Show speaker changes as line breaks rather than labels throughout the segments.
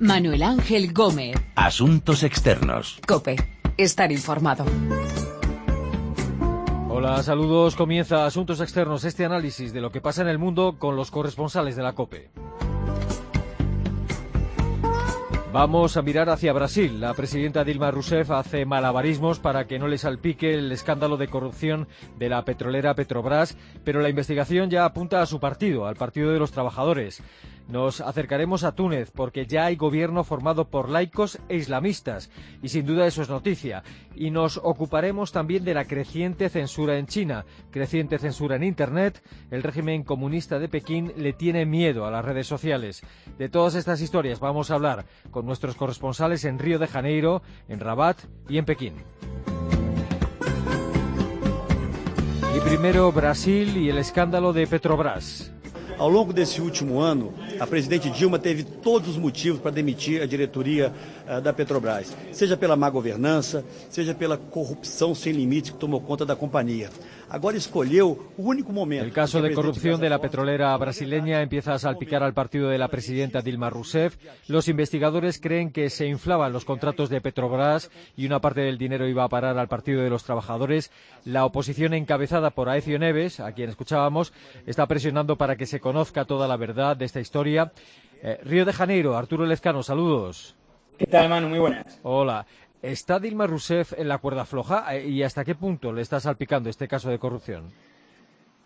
Manuel Ángel Gómez.
Asuntos externos.
Cope. Estar informado.
Hola, saludos. Comienza Asuntos Externos, este análisis de lo que pasa en el mundo con los corresponsales de la COPE. Vamos a mirar hacia Brasil. La presidenta Dilma Rousseff hace malabarismos para que no le salpique el escándalo de corrupción de la petrolera Petrobras, pero la investigación ya apunta a su partido, al Partido de los Trabajadores. Nos acercaremos a Túnez porque ya hay gobierno formado por laicos e islamistas y sin duda eso es noticia. Y nos ocuparemos también de la creciente censura en China, creciente censura en Internet. El régimen comunista de Pekín le tiene miedo a las redes sociales. De todas estas historias vamos a hablar con nuestros corresponsales en Río de Janeiro, en Rabat y en Pekín. Y primero Brasil y el escándalo de Petrobras.
Ao longo desse último ano, a presidente Dilma teve todos os motivos para demitir a diretoria da Petrobras, seja pela má governança, seja pela corrupção sem limite que tomou conta da companhia. Ahora escogió el único momento.
El caso de corrupción de la petrolera brasileña empieza a salpicar al partido de la presidenta Dilma Rousseff. Los investigadores creen que se inflaban los contratos de Petrobras y una parte del dinero iba a parar al Partido de los Trabajadores. La oposición encabezada por Aecio Neves, a quien escuchábamos, está presionando para que se conozca toda la verdad de esta historia. Eh, Río de Janeiro, Arturo Lezcano, saludos.
¿Qué tal, Manu? Muy buenas.
Hola. ¿Está Dilma Rousseff en la cuerda floja eh, y hasta qué punto le está salpicando este caso de corrupción?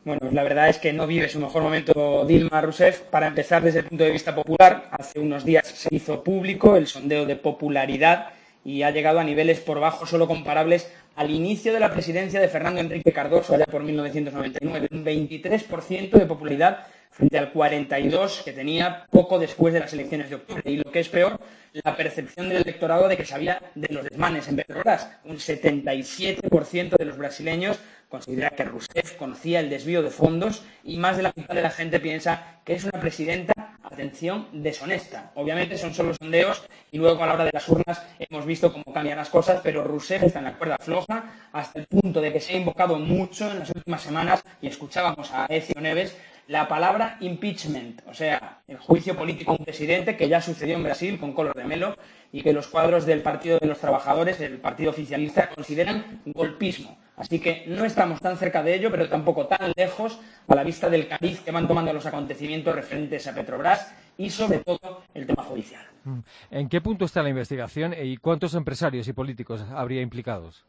Bueno, la verdad es que no vive su mejor momento Dilma Rousseff. Para empezar, desde el punto de vista popular, hace unos días se hizo público el sondeo de popularidad y ha llegado a niveles por bajo solo comparables al inicio de la presidencia de Fernando Enrique Cardoso, allá por 1999. Un 23% de popularidad frente al 42 que tenía poco después de las elecciones de octubre. Y lo que es peor, la percepción del electorado de que sabía de los desmanes en Petrobras. Un 77% de los brasileños considera que Rousseff conocía el desvío de fondos y más de la mitad de la gente piensa que es una presidenta, atención, deshonesta. Obviamente son solo sondeos y luego a la hora de las urnas hemos visto cómo cambian las cosas, pero Rousseff está en la cuerda floja hasta el punto de que se ha invocado mucho en las últimas semanas y escuchábamos a Ezio Neves la palabra impeachment, o sea, el juicio político a un presidente que ya sucedió en Brasil con Color de Melo y que los cuadros del Partido de los Trabajadores, el Partido Oficialista, consideran golpismo. Así que no estamos tan cerca de ello, pero tampoco tan lejos a la vista del cariz que van tomando los acontecimientos referentes a Petrobras y sobre todo el tema judicial.
Mm. ¿En qué punto está la investigación y cuántos empresarios y políticos habría implicados?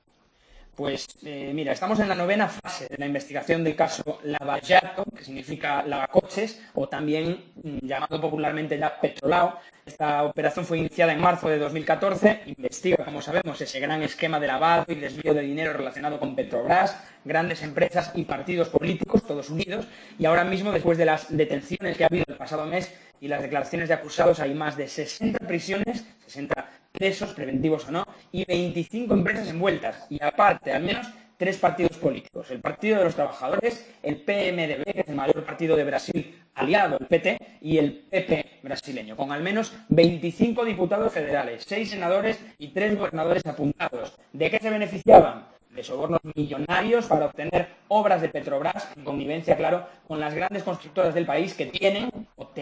Pues eh, mira, estamos en la novena fase de la investigación del caso Lavallato, que significa lavacoches, o también mm, llamado popularmente ya Petrolao. Esta operación fue iniciada en marzo de 2014, investiga, como sabemos, ese gran esquema de lavado y desvío de dinero relacionado con Petrobras, grandes empresas y partidos políticos, todos unidos, y ahora mismo, después de las detenciones que ha habido el pasado mes y las declaraciones de acusados, hay más de 60 prisiones, 60 presos, preventivos o no, y 25 empresas envueltas. Y aparte, al menos tres partidos políticos. El Partido de los Trabajadores, el PMDB, que es el mayor partido de Brasil aliado al PT, y el PP brasileño, con al menos 25 diputados federales, seis senadores y tres gobernadores apuntados. ¿De qué se beneficiaban? de sobornos millonarios para obtener obras de Petrobras, en connivencia, claro, con las grandes constructoras del país que tienen,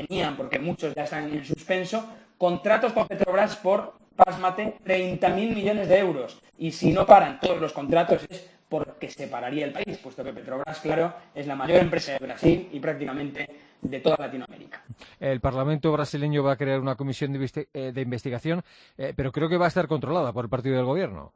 tenían, porque muchos ya están en suspenso, contratos con Petrobras por pásmate, 30.000 millones de euros. Y si no paran todos los contratos es porque se pararía el país, puesto que Petrobras, claro, es la mayor empresa de Brasil y prácticamente de toda Latinoamérica.
El Parlamento brasileño va a crear una comisión de, eh, investigación, eh, pero creo que va a estar controlada por el partido del gobierno.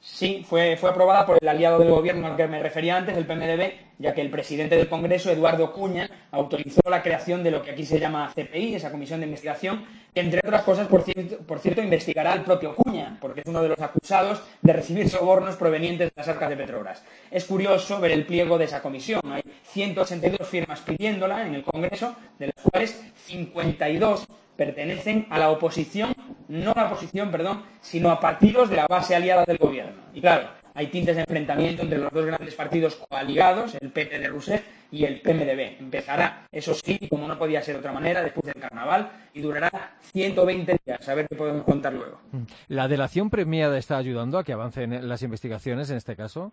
Sí, fue, fue aprobada por el aliado del gobierno al que me refería antes, el PMDB, ya que el presidente del Congreso, Eduardo Cuña, autorizó la creación de lo que aquí se llama CPI, esa comisión de investigación, que entre otras cosas, por cierto, por cierto, investigará al propio Cuña, porque es uno de los acusados de recibir sobornos provenientes de las arcas de Petrobras. Es curioso ver el pliego de esa comisión. Hay 182 firmas pidiéndola en el Congreso, de las cuales 52 pertenecen a la oposición, no a la oposición, perdón, sino a partidos de la base aliada del gobierno. Y claro, hay tintes de enfrentamiento entre los dos grandes partidos coaligados, el PP de Rousseff y el PMDB. Empezará, eso sí, como no podía ser de otra manera, después del carnaval y durará 120 días. A ver qué podemos contar luego.
¿La delación premiada está ayudando a que avancen las investigaciones en este caso?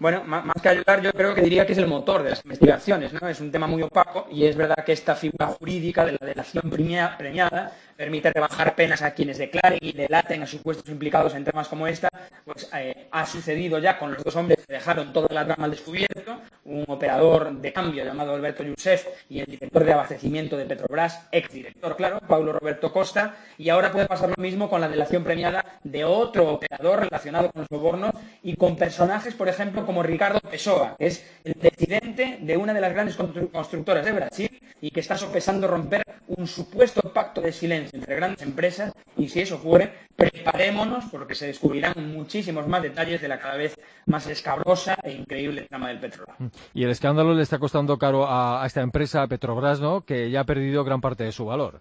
Bueno, más que ayudar, yo creo que diría que es el motor de las investigaciones, ¿no? Es un tema muy opaco y es verdad que esta figura jurídica de la delación premiada permite rebajar penas a quienes declaren y delaten a supuestos implicados en temas como esta, pues eh, ha sucedido ya con los dos hombres dejaron toda la trama al descubierto, un operador de cambio llamado Alberto Youssef y el director de abastecimiento de Petrobras, exdirector, claro, Paulo Roberto Costa, y ahora puede pasar lo mismo con la delación premiada de otro operador relacionado con los sobornos y con personajes, por ejemplo, como Ricardo Pessoa, que es el presidente de una de las grandes constructoras de Brasil y que está sopesando romper un supuesto pacto de silencio entre grandes empresas y si eso ocurre, preparémonos porque se descubrirán muchísimos más detalles de la cada vez más escabrosa e increíble trama del petróleo.
Y el escándalo le está costando caro a, esta empresa, Petrobras, ¿no? que ya ha perdido gran parte de su valor.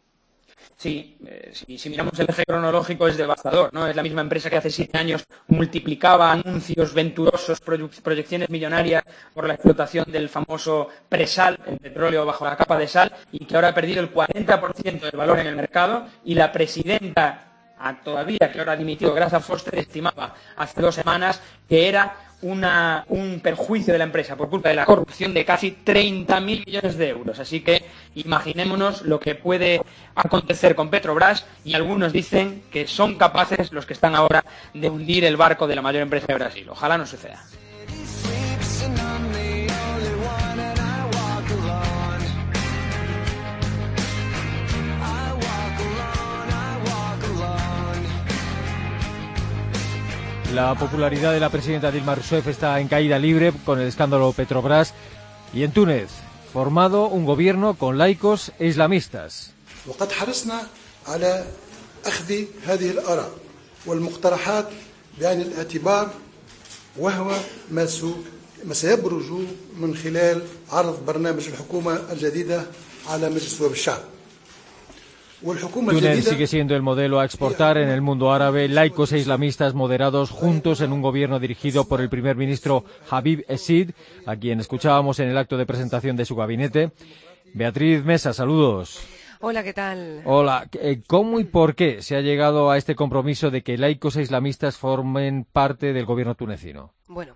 Sí, eh, si, miramos el eje cronológico es devastador, ¿no? Es la misma empresa que hace siete años multiplicaba anuncios venturosos, proyecciones millonarias por la explotación del famoso presal, el petróleo bajo la capa de sal, y que ahora ha perdido el 40% del valor en el mercado y la presidenta todavía que ahora ha dimitido Gracia Foster estimaba hace dos semanas que era un perjuicio de la empresa por culpa de la corrupción de casi 30.000 millones de euros. Así que imaginémonos lo que puede acontecer con Petrobras y algunos dicen que son capaces los que están ahora de hundir el barco de la mayor empresa de Brasil. Ojalá no suceda.
La popularidad de la presidenta Dilma Rousseff está en caída libre con el escándalo Petrobras. Y en Túnez, formado un gobierno con laicos e islamistas.
ما سيبرز من خلال عرض برنامج الحكومة الجديدة على مجلس الشعب
Túnez sigue siendo el modelo a exportar en el mundo árabe, laicos e islamistas moderados juntos en un gobierno dirigido por el primer ministro Habib Esid, a quien escuchábamos en el acto de presentación de su gabinete. Beatriz Mesa, saludos.
Hola, ¿qué tal?
Hola, eh, ¿cómo y por qué se ha llegado a este compromiso de que laicos e islamistas formen parte del gobierno tunecino?
Bueno,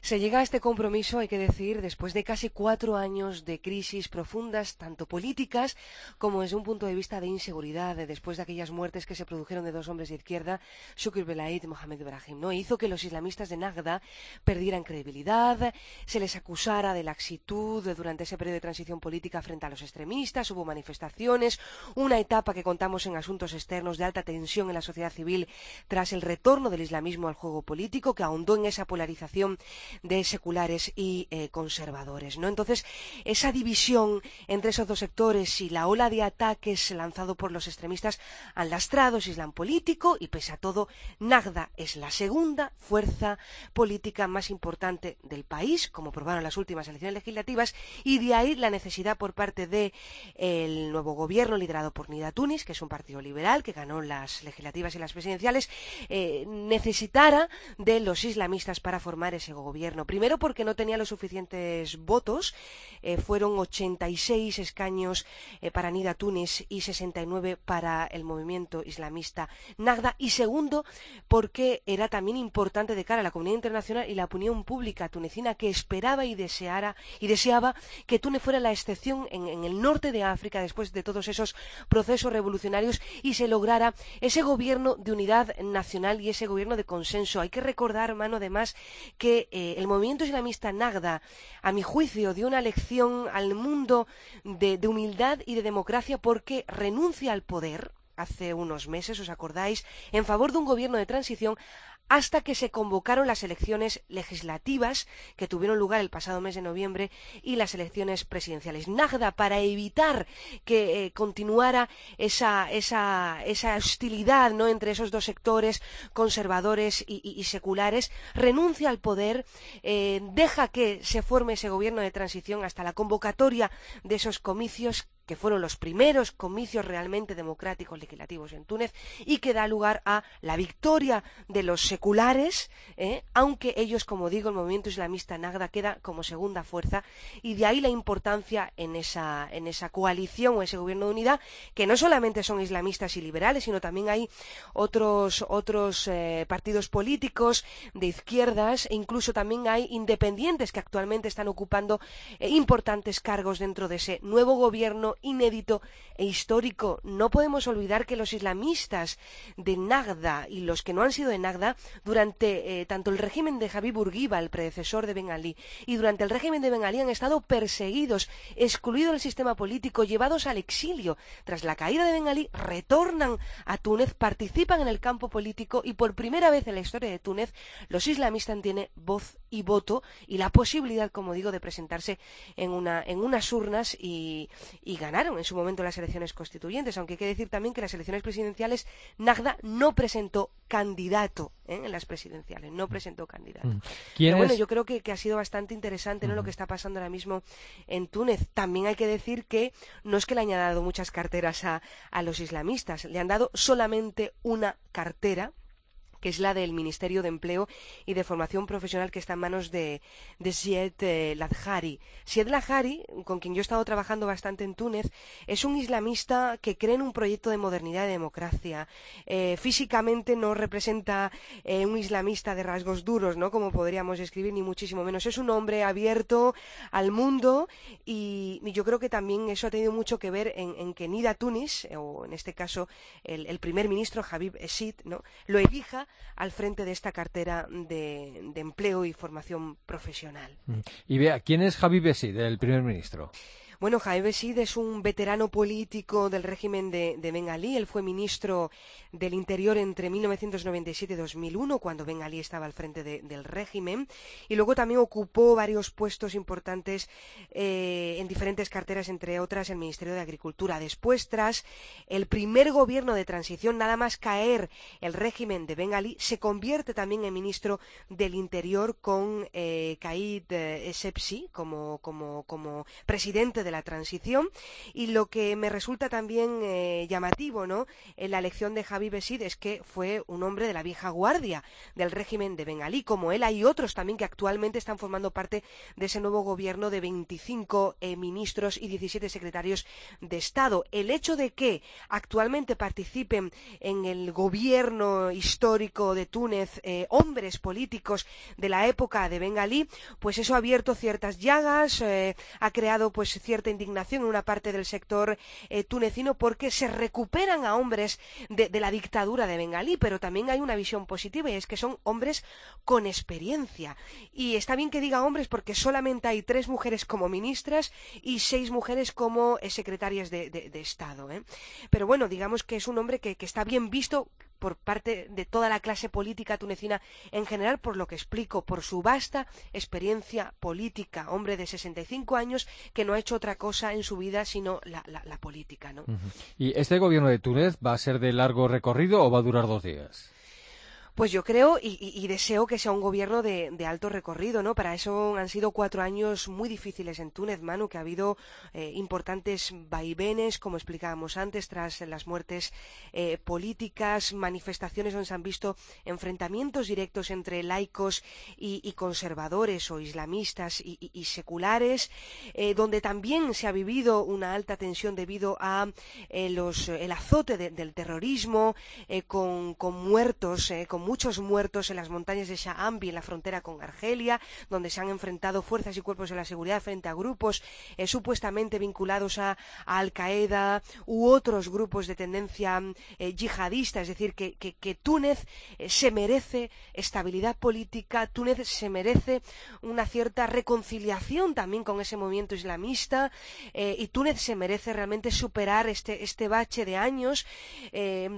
se llega a este compromiso, hay que decir, después de casi cuatro años de crisis profundas, tanto políticas como desde un punto de vista de inseguridad, después de aquellas muertes que se produjeron de dos hombres de izquierda, Shukr Belaid y Mohamed Ibrahim. ¿no? Hizo que los islamistas de Nagda perdieran credibilidad, se les acusara de laxitud durante ese periodo de transición política frente a los extremistas, hubo manifestaciones, una etapa que contamos en asuntos externos de alta tensión en la sociedad civil tras el retorno del islamismo al juego político, que ahondó en esa polarización de seculares y eh, conservadores. ¿no? Entonces, esa división entre esos dos sectores y la ola de ataques lanzado por los extremistas han lastrado islam político y, pese a todo, Nagda es la segunda fuerza política más importante del país, como probaron las últimas elecciones legislativas, y de ahí la necesidad por parte del el nuevo gobierno liderado por Nida Tunis, que es un partido liberal que ganó las legislativas y las presidenciales, eh, necesitara de los islamistas para formar ese gobierno Primero porque no tenía los suficientes votos, eh, fueron 86 escaños eh, para Nida Túnez y 69 para el movimiento islamista Nagda. Y segundo porque era también importante de cara a la comunidad internacional y la opinión pública tunecina que esperaba y, deseara, y deseaba que Túnez fuera la excepción en, el norte de África después de todos esos procesos revolucionarios y se lograra ese gobierno de unidad nacional y ese gobierno de consenso. Hay que recordar, hermano, además, que eh, el movimiento islamista Nagda, a mi juicio, dio una lección al mundo de, de humildad y de democracia porque renuncia al poder hace unos meses, ¿os acordáis?, en favor de un gobierno de transición hasta que se convocaron las elecciones legislativas que tuvieron lugar el pasado mes de noviembre y las elecciones presidenciales. Nagda, para evitar que eh, continuara esa, esa, esa, hostilidad ¿no? entre esos dos sectores conservadores y, seculares, renuncia al poder, eh, deja que se forme ese gobierno de transición hasta la convocatoria de esos comicios que fueron los primeros comicios realmente democráticos legislativos en Túnez y que da lugar a la victoria de los seculares, ¿eh? aunque ellos, como digo, el movimiento islamista Nagda queda como segunda fuerza y de ahí la importancia en esa, en esa coalición o ese gobierno de unidad, que no solamente son islamistas y liberales, sino también hay otros, otros eh, partidos políticos de izquierdas e incluso también hay independientes que actualmente están ocupando eh, importantes cargos dentro de ese nuevo gobierno inédito e histórico. No podemos olvidar que los islamistas de Nagda y los que no han sido de Nagda, durante eh, tanto el régimen de Habib Bourguiba, el predecesor de Ben Ali, y durante el régimen de Ben Ali han estado perseguidos, excluidos del sistema político, llevados al exilio. Tras la caída de Ben Ali, retornan a Túnez, participan en el campo político y por primera vez en la historia de Túnez, los islamistas tienen voz y voto y la posibilidad, como digo, de presentarse en, una, en unas urnas y, y ganaron en su momento las elecciones constituyentes, aunque hay que decir también que las elecciones presidenciales Nagda no presentó candidato ¿eh? en las presidenciales, no presentó candidato.
Mm.
Pero bueno, yo creo que, que, ha sido bastante interesante ¿no? lo que está pasando ahora mismo en Túnez. También hay que decir que no es que le hayan dado muchas carteras a, a los islamistas, le han dado solamente una cartera que es la del Ministerio de Empleo y de Formación Profesional que está en manos de, de Sied eh, Ladjari. Sied Ladjari, con quien yo he estado trabajando bastante en Túnez, es un islamista que cree en un proyecto de modernidad y democracia. Eh, físicamente no representa eh, un islamista de rasgos duros, ¿no? Como podríamos escribir, ni muchísimo menos. Es un hombre abierto al mundo y, yo creo que también eso ha tenido mucho que ver en, que Nida Tunis, o en este caso el, el primer ministro Habib Esid, ¿no? lo elija al frente de esta cartera de, de empleo y formación profesional.
Y vea, ¿quién es Javi Bessi, el primer ministro?
Bueno, Jaime Besid es un veterano político del régimen de, de Ben. Él fue ministro del Interior entre 1997 y 2001, cuando Ben Ali estaba al frente de, del régimen. Y luego también ocupó varios puestos importantes eh, en diferentes carteras, entre otras el Ministerio de Agricultura. Después, tras el primer gobierno de transición, nada más caer el régimen de Ben se convierte también en ministro del Interior con eh, Kaid eh, como, como, como presidente de la transición y lo que me resulta también eh, llamativo ¿no? en la elección de Javi Besid es que fue un hombre de la vieja guardia del régimen de Ben Ali. Como él hay otros también que actualmente están formando parte de ese nuevo gobierno de 25 eh, ministros y 17 secretarios de Estado. El hecho de que actualmente participen en el gobierno histórico de Túnez eh, hombres políticos de la época de Ben Ali, pues eso ha abierto ciertas llagas, ha creado pues ciertas cierta indignación en una parte del sector eh, tunecino porque se recuperan a hombres de, de, la dictadura de Bengalí, pero también hay una visión positiva y es que son hombres con experiencia. Y está bien que diga hombres porque solamente hay tres mujeres como ministras y seis mujeres como eh, secretarias de, Estado. ¿eh? Pero bueno, digamos que es un hombre que está bien visto por parte de toda la clase política tunecina en general, por lo que explico, por su vasta experiencia política, hombre de 65 años que no ha hecho otra cosa en su vida sino la, la, política. ¿no?
¿Y este gobierno de Túnez va a ser de largo recorrido o va a durar dos días?
Pues yo creo y, y, deseo que sea un gobierno de, de, alto recorrido, ¿no? Para eso han sido cuatro años muy difíciles en Túnez, Manu, que ha habido eh, importantes vaivenes, como explicábamos antes, tras las muertes eh, políticas, manifestaciones donde se han visto enfrentamientos directos entre laicos y, conservadores o islamistas y, seculares, eh, donde también se ha vivido una alta tensión debido a los, el azote de, del terrorismo, con, muertos, con muchos muertos en las montañas de Shaambi, en la frontera con Argelia, donde se han enfrentado fuerzas y cuerpos de la seguridad frente a grupos eh, supuestamente vinculados a, Al-Qaeda u otros grupos de tendencia eh, yihadista. Es decir, que, que, Túnez eh, se merece estabilidad política, Túnez se merece una cierta reconciliación también con ese movimiento islamista y Túnez se merece realmente superar este, este bache de años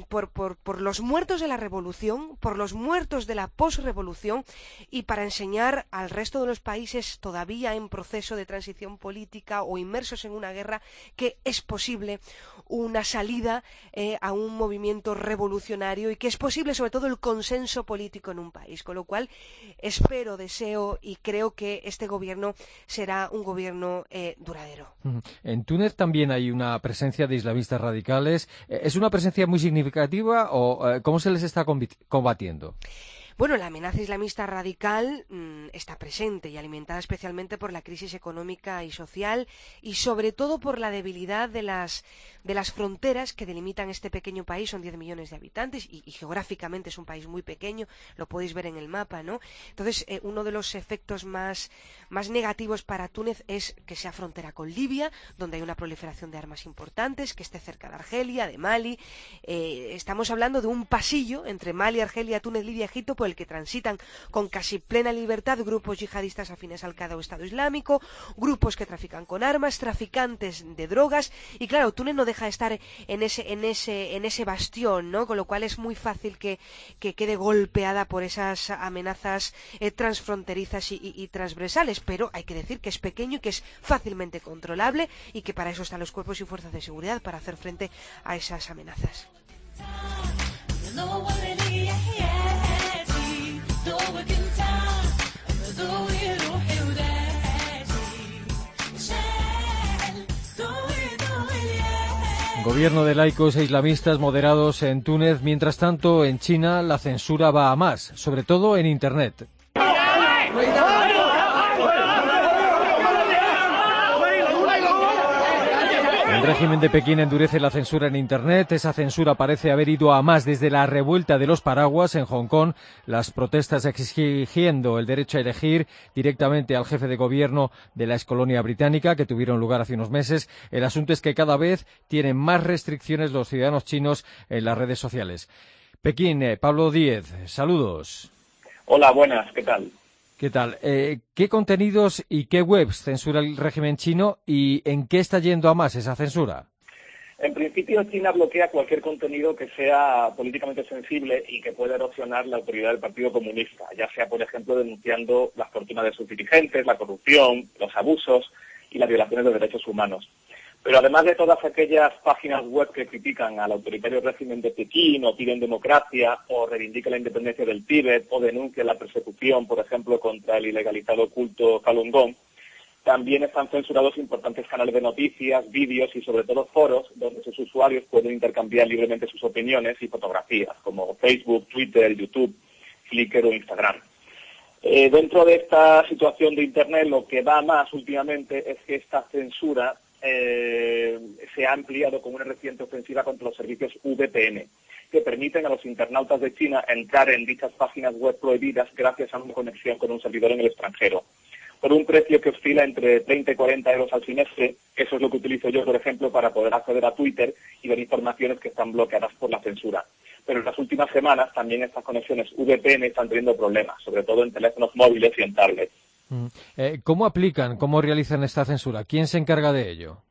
por, por, por los muertos de la revolución, por los muertos de la posrevolución y para enseñar al resto de los países todavía en proceso de transición política o inmersos en una guerra que es posible una salida eh, a un movimiento revolucionario y que es posible sobre todo el consenso político en un país. Con lo cual espero, deseo y creo que este gobierno será un gobierno eh, duradero.
En Túnez también hay una presencia de islamistas radicales. Eh, ¿Es una presencia muy significativa o cómo se les está combatiendo? combatiendo?
Bueno, la amenaza islamista radical mm, está presente y alimentada especialmente por la crisis económica y social y sobre todo por la debilidad de las, de las fronteras que delimitan este pequeño país. Son 10 millones de habitantes y, geográficamente es un país muy pequeño, lo podéis ver en el mapa, ¿no? Entonces, eh, uno de los efectos más, más negativos para Túnez es que sea frontera con Libia, donde hay una proliferación de armas importantes, que esté cerca de Argelia, de Mali. Eh, estamos hablando de un pasillo entre Mali, Argelia, Túnez, Libia, Egipto, el que transitan con casi plena libertad grupos yihadistas afines al Qaeda Estado Islámico, grupos que trafican con armas, traficantes de drogas y claro, Túnez no deja de estar en ese en ese en ese bastión, ¿no? Con lo cual es muy fácil que, quede golpeada por esas amenazas eh, transfronterizas y, transversales, pero hay que decir que es pequeño y que es fácilmente controlable y que para eso están los cuerpos y fuerzas de seguridad para hacer frente a esas amenazas.
Gobierno de laicos e islamistas moderados en Túnez. Mientras tanto, en China la censura va a más, sobre todo en Internet. Régimen de Pekín endurece la censura en Internet. Esa censura parece haber ido a más desde la revuelta de los paraguas en Hong Kong, las protestas exigiendo el derecho a elegir directamente al jefe de gobierno de la excolonia británica, que tuvieron lugar hace unos meses. El asunto es que cada vez tienen más restricciones los ciudadanos chinos en las redes sociales. Pekín, eh, Pablo Díez, saludos.
Hola, buenas, ¿qué tal?
¿Qué tal? Eh, ¿Qué contenidos y qué webs censura el régimen chino y en qué está yendo a más esa censura?
En principio, China bloquea cualquier contenido que sea políticamente sensible y que pueda erosionar la autoridad del Partido Comunista, ya sea, por ejemplo, denunciando las fortunas de sus dirigentes, la corrupción, los abusos y las violaciones de derechos humanos. Pero además de todas aquellas páginas web que critican al autoritario régimen de Pekín o piden democracia o reivindican la independencia del Tíbet o denuncian la persecución, por ejemplo, contra el ilegalizado culto Falun Gong, también están censurados importantes canales de noticias, vídeos y sobre todo foros donde sus usuarios pueden intercambiar libremente sus opiniones y fotografías, como Facebook, Twitter, YouTube, Flickr o Instagram. Eh, dentro de esta situación de Internet, lo que va más últimamente es que esta censura eh, se ha ampliado con una reciente ofensiva contra los servicios VPN, que permiten a los internautas de China entrar en dichas páginas web prohibidas gracias a una conexión con un servidor en el extranjero. Por un precio que oscila entre 30 y 40 euros al semestre, eso es lo que utilizo yo, por ejemplo, para poder acceder a Twitter y ver informaciones que están bloqueadas por la censura. Pero en las últimas semanas también estas conexiones VPN están teniendo problemas, sobre todo en teléfonos móviles y en tablets.
Mm. Eh, ¿Cómo aplican, cómo realizan esta censura? ¿Quién se encarga de ello?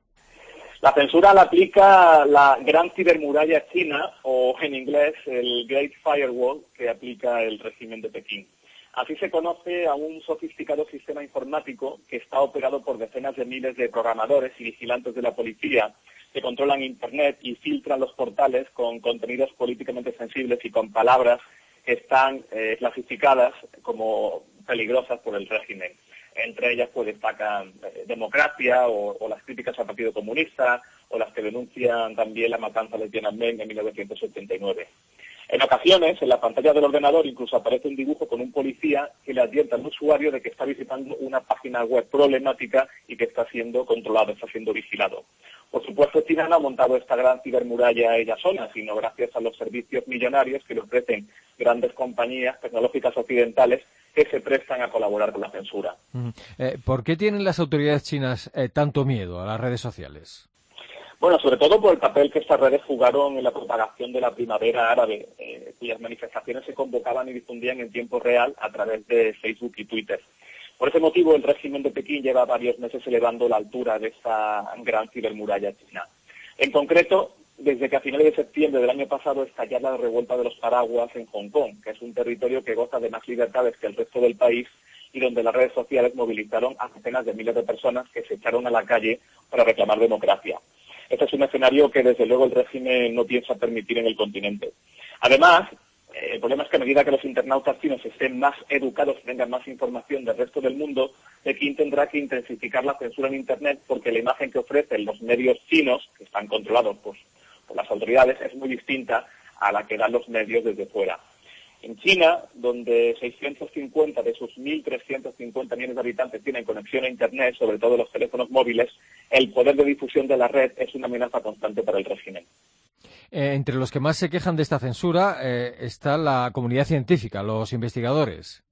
La censura la aplica la Gran Cibermuralla China, o en inglés el Great Firewall, que aplica el régimen de Pekín. Así se conoce a un sofisticado sistema informático que está operado por decenas de miles de programadores y vigilantes de la policía que controlan Internet y filtran los portales con contenidos políticamente sensibles y con palabras que están eh, clasificadas como peligrosas por el régimen. Entre ellas pues destacan eh, democracia o, las críticas al Partido Comunista o las que denuncian también la matanza de Tiananmen en 1979. En ocasiones, en la pantalla del ordenador incluso aparece un dibujo con un policía que le advierte al usuario de que está visitando una página web problemática y que está siendo controlado, está siendo vigilado. Por supuesto, China no ha montado esta gran cibermuralla ella sola, sino gracias a los servicios millonarios que le ofrecen grandes compañías tecnológicas occidentales que se prestan a colaborar con la censura.
Eh, ¿Por qué tienen las autoridades chinas eh, tanto miedo a las redes sociales?
Bueno, sobre todo por el papel que estas redes jugaron en la propagación de la primavera árabe, eh, cuyas manifestaciones se convocaban y difundían en tiempo real a través de Facebook y Twitter. Por ese motivo, el régimen de Pekín lleva varios meses elevando la altura de esta gran cibermuralla china. En concreto, desde que a finales de septiembre del año pasado estallara la revuelta de los paraguas en Hong Kong, que es un territorio que goza de más libertades que el resto del país y donde las redes sociales movilizaron a decenas de miles de personas que se echaron a la calle para reclamar democracia. Este es un escenario que desde luego el régimen no piensa permitir en el continente. Además, eh, el problema es que a medida que los internautas chinos estén más educados, tengan más información del resto del mundo, Pekín tendrá que intensificar la censura en Internet porque la imagen que ofrecen los medios chinos, que están controlados pues, por las autoridades, es muy distinta a la que dan los medios desde fuera. En China, donde 650 de sus 1.350 millones de habitantes tienen conexión a Internet, sobre todo los teléfonos móviles, el poder de difusión de la red es una amenaza constante para el régimen.
Eh, entre los que más se quejan de esta censura eh, está la comunidad científica, los investigadores.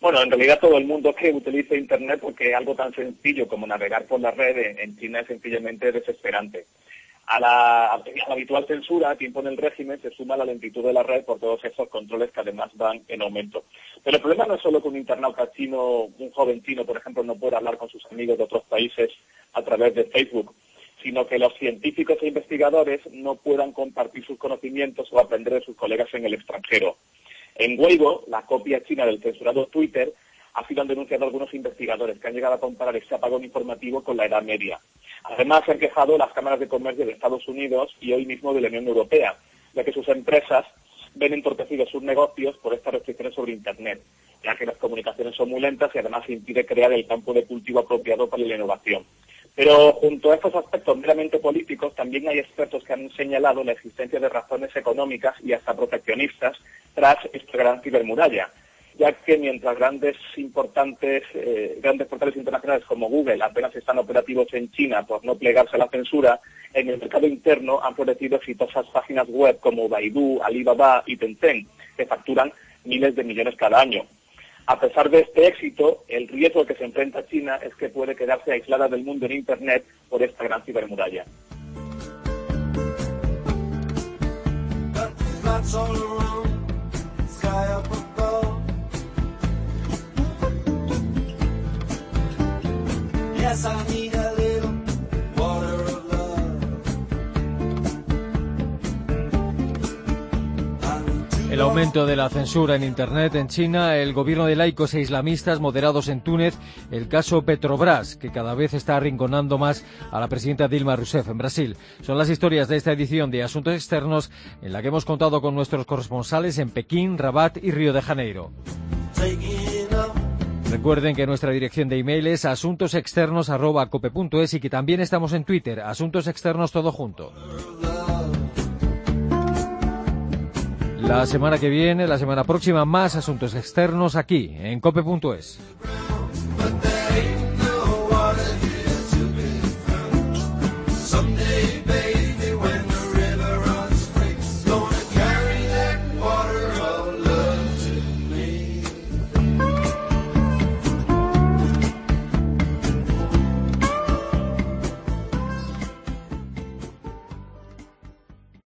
Bueno, en realidad todo el mundo que utiliza Internet, porque algo tan sencillo como navegar por la red en China es sencillamente desesperante. A la, habitual censura que impone el régimen se suma la lentitud de la red por todos esos controles que además van en aumento. Pero el problema no es solo que un internauta chino, un joven chino, por ejemplo, no pueda hablar con sus amigos de otros países a través de Facebook, sino que los científicos e investigadores no puedan compartir sus conocimientos o aprender de sus colegas en el extranjero. En Weibo, la copia china del censurado Twitter, así lo han denunciado algunos investigadores que han llegado a comparar ese apagón informativo con la Edad Media. Además, se han quejado las cámaras de comercio de Estados Unidos y hoy mismo de la Unión Europea, ya que sus empresas ven entorpecidos sus negocios por estas restricciones sobre Internet, ya que las comunicaciones son muy lentas y además impide crear el campo de cultivo apropiado para la innovación. Pero junto a estos aspectos meramente políticos, también hay expertos que han señalado la existencia de razones económicas y hasta proteccionistas tras esta gran cibermuralla ya que mientras grandes importantes eh, grandes portales internacionales como Google apenas están operativos en China por no plegarse a la censura, en el mercado interno han florecido exitosas páginas web como Baidu, Alibaba y Tencent, que facturan miles de millones cada año. A pesar de este éxito, el riesgo que se enfrenta China es que puede quedarse aislada del mundo en Internet por esta gran cibermuralla.
El aumento de la censura en Internet en China, el gobierno de laicos e islamistas moderados en Túnez, el caso Petrobras, que cada vez está arrinconando más a la presidenta Dilma Rousseff en Brasil. Son las historias de esta edición de Asuntos Externos en la que hemos contado con nuestros corresponsales en Pekín, Rabat y Río de Janeiro. Recuerden que nuestra dirección de email es asuntosexternos.cope.es y que también estamos en Twitter, Asuntos Externos Todo Junto. La semana que viene, la semana próxima, más asuntos externos aquí, en cope.es.